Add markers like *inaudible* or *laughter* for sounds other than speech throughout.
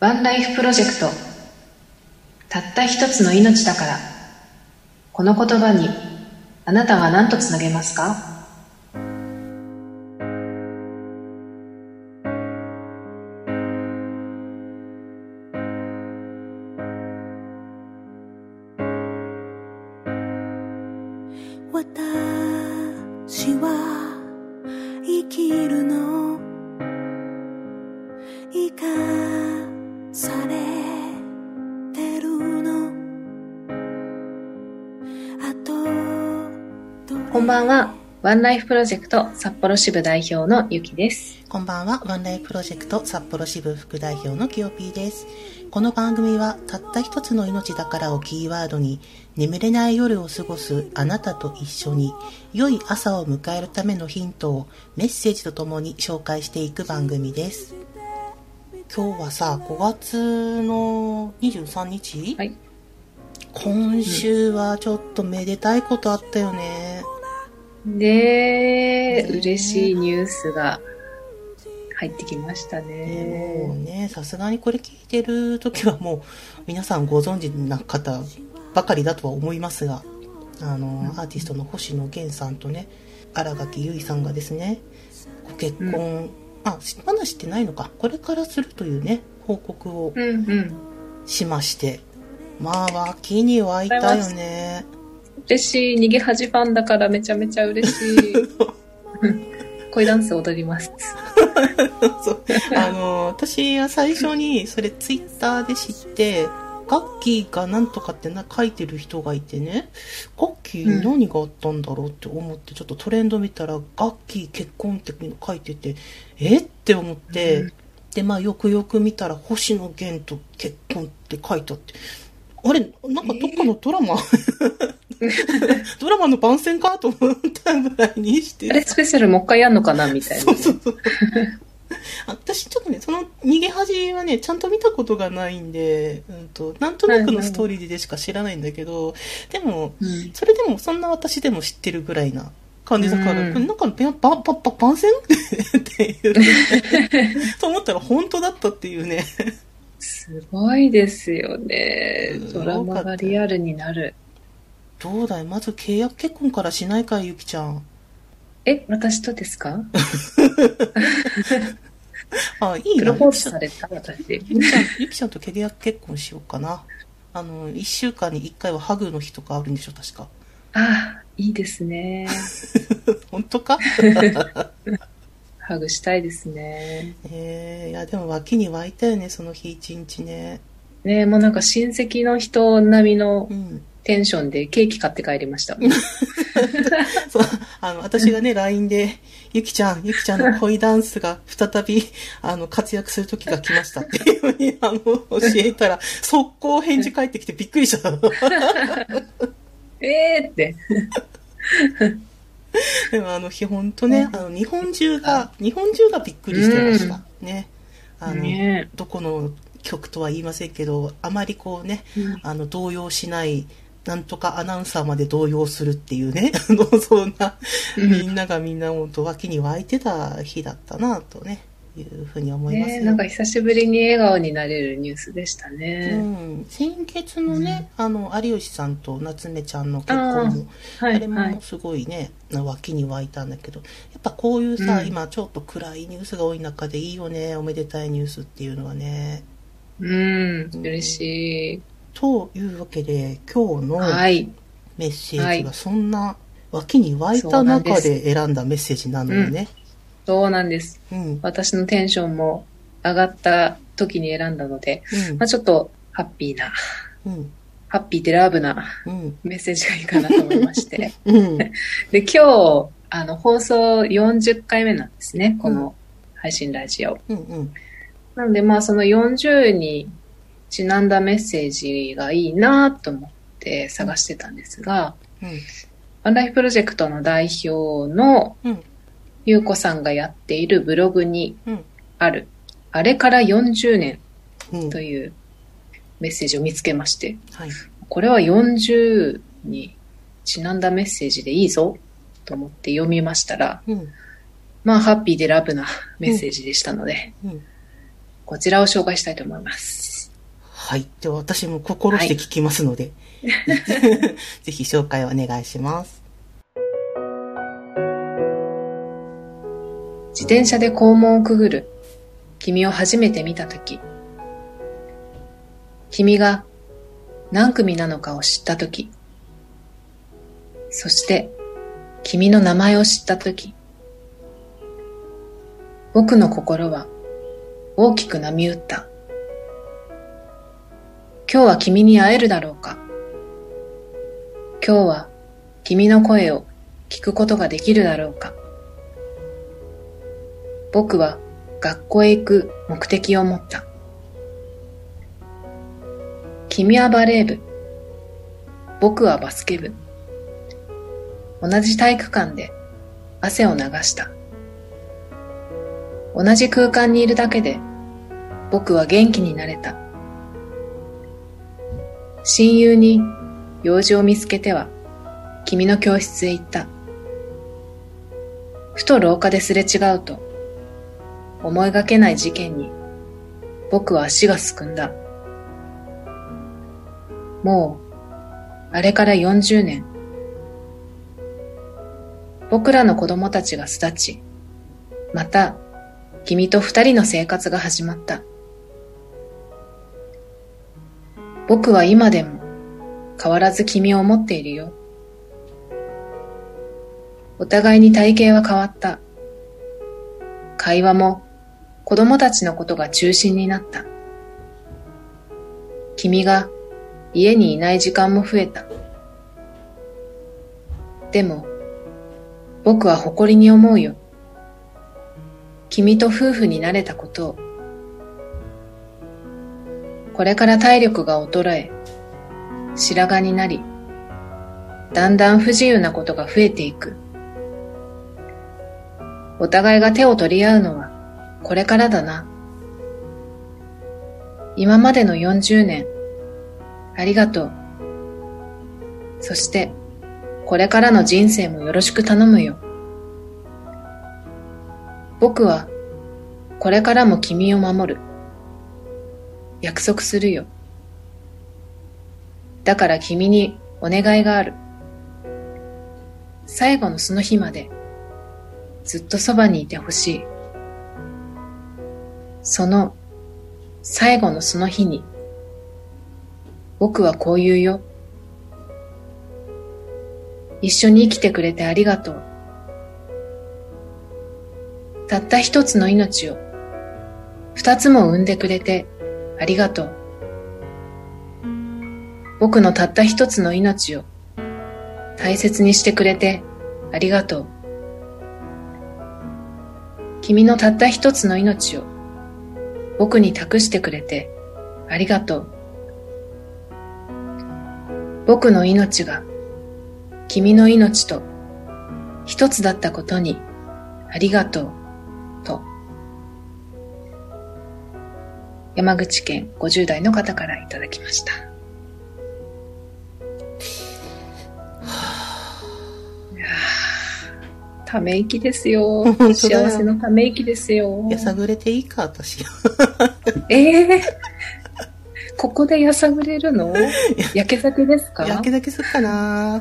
ワンライフプロジェクト。たった一つの命だから。この言葉にあなたは何とつなげますか？私は生きるの。生かされてるの。あとこんばんは。ワンライフプロジェクト札幌支部代表のゆきです。こんばんは、ワンライフプロジェクト札幌支部副代表のきよぴーです。この番組は、たった一つの命だからをキーワードに、眠れない夜を過ごすあなたと一緒に、良い朝を迎えるためのヒントをメッセージとともに紹介していく番組です。今日はさ、5月の23日、はい。今週はちょっとめでたいことあったよね。でね嬉しいニュースが入ってきましたもうねね、さすがにこれ聞いてる時はもう皆さんご存知な方ばかりだとは思いますが、あの、アーティストの星野源さんとね、新垣結衣さんがですね、ご結婚、あ、しまだしてないのか、これからするというね、報告をうんうん。しまして、まあ、脇に湧いたよね。嬉しい。逃げ恥ファンだからめちゃめちゃ嬉しい。*laughs* 恋ダンス踊ります。*laughs* そう。あの、私は最初にそれツイッターで知って、ガッキーがなんとかってな書いてる人がいてね、ガッキー何があったんだろうって思って、ちょっとトレンド見たら、ガッキー結婚って書いてて、えって思って、うんで、まあよくよく見たら、星野源と結婚って書いてあって、あれ、なんかどっかのドラマ、ドラマの番宣かと思ったぐらいにして。あれスペシャルもう一回やんのかなみたいな。そうそうそう。私ちょっとね、その逃げ恥はね、ちゃんと見たことがないんで、うんと、なんとなくのストーリーでしか知らないんだけど、でも、うん。それでもそんな私でも知ってるぐらいな感じだから、うん。なんか、ば、ば、ば、ば番宣？*laughs* っていう、と思ったら本当だったっていうね。すごいですよね。うんドラマがリアルになるどうだい？まず契約結婚からしないかい、ゆきちゃん。え私とですか？*laughs* あ、いいな。プロポーズされた私ゆきちゃん、ゆきちゃんと契約結婚しようかな。あの、一週間に一回はハグの日とかあるんでしょ、確か。あいいですね *laughs* 本当か？*laughs* ハグしたいですねえー、いや、でも脇に湧いたよね、その日一日ね。ねもうなんか親戚の人並みのうん。テンションでケーキ買って帰りました *laughs* そう、あの、私がね、LINE で、ゆきちゃん、ゆきちゃんの恋ダンスが再び、あの、活躍する時が来ましたっていうふうに、あの、教えたら、速攻返事返ってきてびっくりした。えーってでもあの日本当ね、あの、日本中が、日本中がびっくりしてました。ね。あの、ねどこの曲とは言いませんけど、あまりこうね、うんあの、動揺しない、なんとかアナウンサーまで動揺するっていうね、*laughs* あの、そんな、うんみんながみんな本当脇に湧いてた日だったな、とね、いうふうに思いますよ。ねなんか久しぶりに笑顔になれるニュースでしたうね。ん、先月のね、あの、有吉さんと夏目ちゃんの結婚も、はあれいはいも。すごいね、脇に湧いたんだけど、やっぱこういうさ、うん今ちょっと暗いニュースが多い中でいいよね、おめでたいニュースっていうのはね。うん、嬉しい。というわけで、今日のはい。メッセージはそんな脇に湧いた中すで選んだメッセージなのよね。そうなんです。うん。私のテンションも上がった時に選んだので、うんまあ、ちょっとハッピーな、うん。ハッピーでラブなうん。メッセージがいいかなと思いまして。*laughs* うん。*laughs* で、今日、あの、放送40回目なんですね、この配信ラジオ。うん。うん。なので、まあ、その40にちなんだメッセージがいいなと思って探してたんですが、うん。ワンライフプロジェクトの代表のうん。ゆうこさんがやっているブログにうん。ある、あれから40年うん。というメッセージを見つけまして、はい。これは40にちなんだメッセージでいいぞと思って読みましたら、うん。まあ、ハッピーでラブなメッセージでしたので、うん。こちらを紹介したいと思います。はい。では私も心して聞きますので、*laughs* ぜひ紹介お願いします。自転車で校門をくぐる君を初めて見たとき、君が何組なのかを知ったとき、そして君の名前を知ったとき、僕の心は大きく波打った。今日は君に会えるだろうか？今日は君の声を聞くことができるだろうか？僕は学校へ行く目的を持った。君はバレー部。僕はバスケ部。同じ体育館で汗を流した。同じ空間にいるだけで僕は元気になれた。親友に用事を見つけては君の教室へ行った。ふと廊下ですれ違うと思いがけない事件に僕は足がすくんだ。もう、あれから40年。僕らの子供たちが巣立ち、また、君と二人の生活が始まった。僕は今でも変わらず君を思っているよ。お互いに体型は変わった。会話も子供たちのことが中心になった。君が家にいない時間も増えた。でも、僕は誇りに思うよ。君と夫婦になれたことを。これから体力が衰え、白髪になり、だんだん不自由なことが増えていく。お互いが手を取り合うのはこれからだな。今までの40年、ありがとう。そして、これからの人生もよろしく頼むよ。僕は、これからも君を守る。約束するよ。だから君にお願いがある。最後のその日まで、ずっとそばにいてほしい。その最後のその日に、僕はこう言うよ。一緒に生きてくれてありがとう。たった一つの命を二つも産んでくれてありがとう。僕のたった一つの命を大切にしてくれてありがとう。君のたった一つの命を僕に託してくれてありがとう。僕の命が君の命と一つだったことにありがとう。山口県50代の方からいただきました。ため息ですよ。幸せのため息ですよ。やさぐれていいか、私。ええここでやさぐれるの？焼け酒ですか？やけだけすっかな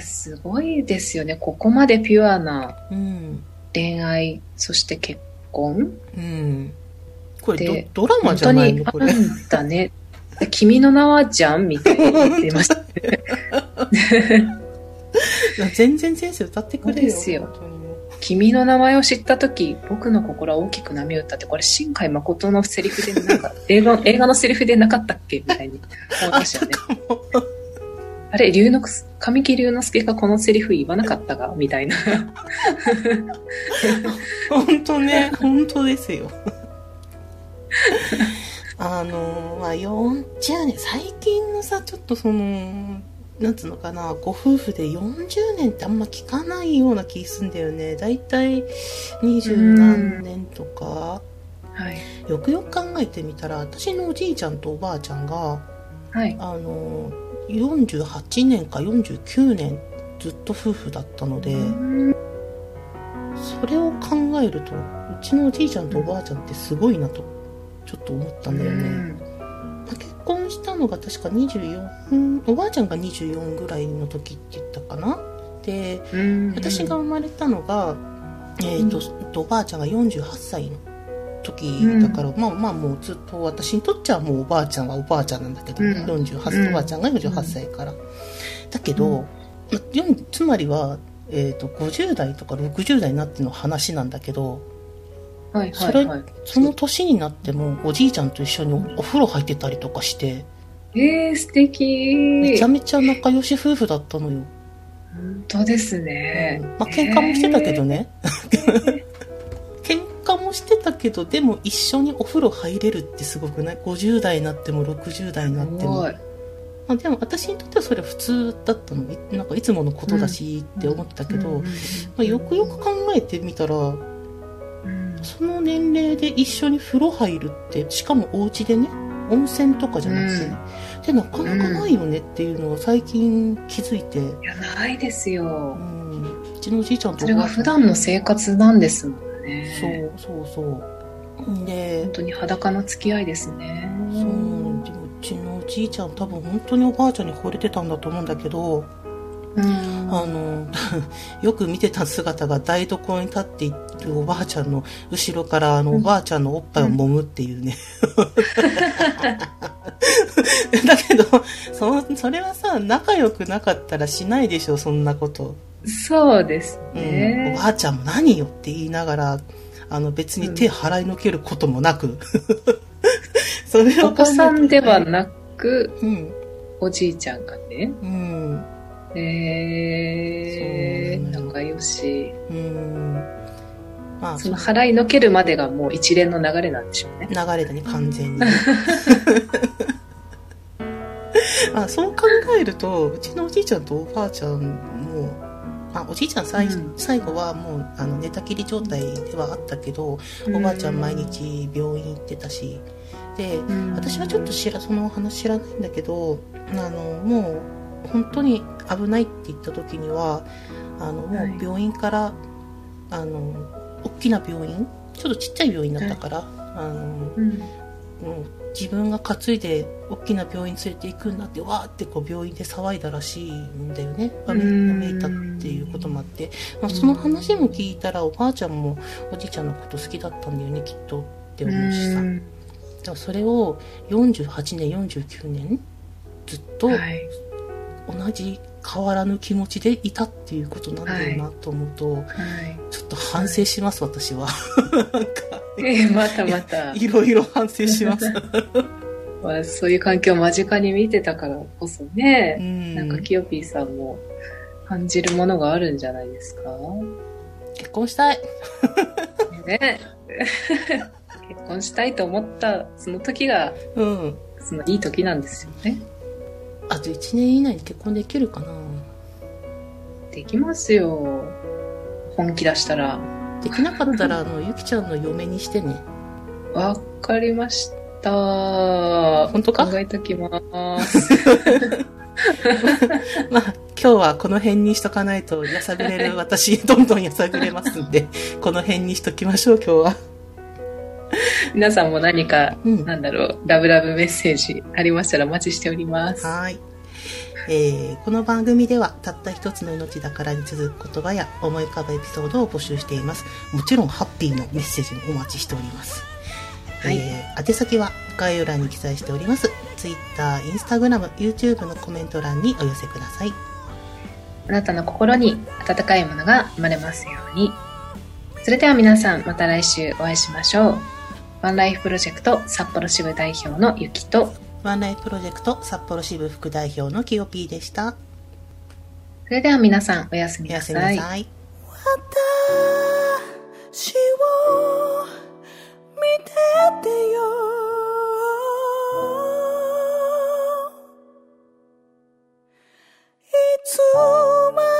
すごいですよね。ここまでピュアなうん。恋愛、そして結婚？うん。これでド、ドラマじゃないのこれ。んだね。*laughs* 君の名はじゃんみたいに言ってました。*laughs* 全然先生歌ってくれよ。ですよ君の名前を知ったとき、僕の心は大きく波打ったって、これ、新海誠のセリフで、なんか、*laughs* 映画、映画のセリフでなかったっけみたいに思いましたよね。あれ、龍之介、神木隆之介がこのセリフ言わなかったがみたいな。本当ね、本当ですよ。あの、まあ、40年、最近のさ、ちょっとその、なんつうのかな、ご夫婦で40年ってあんま聞かないような気すんだよね。だいたい二十何年とか。はい。よくよく考えてみたら、私のおじいちゃんとおばあちゃんが、はい。あの、48年か49年ずっと夫婦だったので、それを考えるとちのおじいちゃんとおばあちゃんってすごいなとちょっと思ったんだよね、まあ結婚したのが確か24、うんおばあちゃんが24ぐらいの時って言ったかな。でうん。私が生まれたのが、えーととおばあちゃんが48歳の時だから、まあまあもうずっと私にとっちゃもうおばあちゃんはおばあちゃんなんだけど、うん。48うんおばあちゃんが48歳から、だけど、まよんつまりは、えー、と50代とか60代になっての話なんだけどはいはいはい。その年になってもおじいちゃんと一緒におお風呂入ってたりとかしてえー、素敵。めちゃめちゃ仲良し夫婦だったのよ、本当ですね。まあ喧嘩もしてたけどね、喧嘩もしてたけどでも一緒にお風呂入れるってすごくない？50代になっても60代になっても。まあ、でも私にとってはそれは普通だったのいなんかいつものことだしって思ってたけど、うんまあ、よくよく考えてみたらうんその年齢で一緒に風呂入るってしかもお家でね温泉とかじゃなくてね、でなかなかないよねっていうのを最近気づいて、いや、ないですよう。ん、うちのおじいちゃんとそれが普段の生活なんですもんね。そうそうそうで本当に裸の付き合いですね。そうでもうちのおじいちゃん多分本当におばあちゃんに惚れてたんだと思うんだけど、うん。あの *laughs* よく見てた姿が台所に立っているおばあちゃんの後ろからあのうん。おばあちゃんのおっぱいを揉むっていうね、*laughs* *laughs* だけどそそれはさ仲良くなかったらしないでしょそんなこと、そうですうん。ねお。ばあちゃんも何よって言いながらあの別に手払いのけることもなく、それをお子さんではくなく、うん。おじいちゃんがね。うんえー、仲良し。うん。まあ。その払いのけるまでがもう一連の流れなんでしょうね。流れだね完全に。*laughs* あそう考えるとうちのおじいちゃんとおばあちゃんもあおじいちゃん最,、うん。最後はもうあの寝たきり状態ではあったけど、おばあちゃん毎日病院行ってたし。でうん。私はちょっと知らそのお話知らないんだけどあのもう本当に危ないって言った時にはあのもはい。う病院から、あの大きな病院ちょっとちっちゃい病院だったから、あのうん。うん自分が担いで大きな病院連れて行くんだってわーってこう病院で騒いだらしいんだよね。が見えたっていうこともあって、まあ、その話も聞いたらおばあちゃんもおじいちゃんのこと好きだったんだよねきっとって思うしさ、うん。だからそれを48年49年ずっとはい。同じ変わらぬ気持ちでいたっていうことなんだよなと思うと、はい。ちょっと反省します私は *laughs* なんかえー、またまた。*laughs* いろいろ反省します *laughs* まあ、そういう環境を間近に見てたからこそね、うんなんかキヨピーさんも感じるものがあるんじゃないですか？結婚したいね。結婚したいと思ったその時が、うんそのいい時なんですよね。あと1年以内に結婚できるかな？できますよ。本気出したら。できなかったらあの *laughs* ゆきちゃんの嫁にしてねわかりました。本当か？考えときます。*laughs* まあ今日はこの辺にしとかないとやさぐれる *laughs* 私どんどんやさぐれますんでこの辺にしときましょう今日は *laughs* 皆さんも何か、うんなんだろう、ラブラブメッセージありましたらお待ちしております。はい。えーこの番組ではたった一つの命だからに続く言葉や思い浮かぶエピソードを募集しています。もちろんハッピーのメッセージもお待ちしております。はいえー宛先は概要欄に記載しております。Twitter、Instagram、YouTube のコメント欄にお寄せください。あなたの心に温かいものが生まれますように。それでは皆さん、また来週お会いしましょう。ワンライフプロジェクト札幌支部代表のゆきとワンライフプロジェクト札幌支部副代表のきよぴーでした。それでは皆さんおやすみなさい。私を見ててよ。いつまで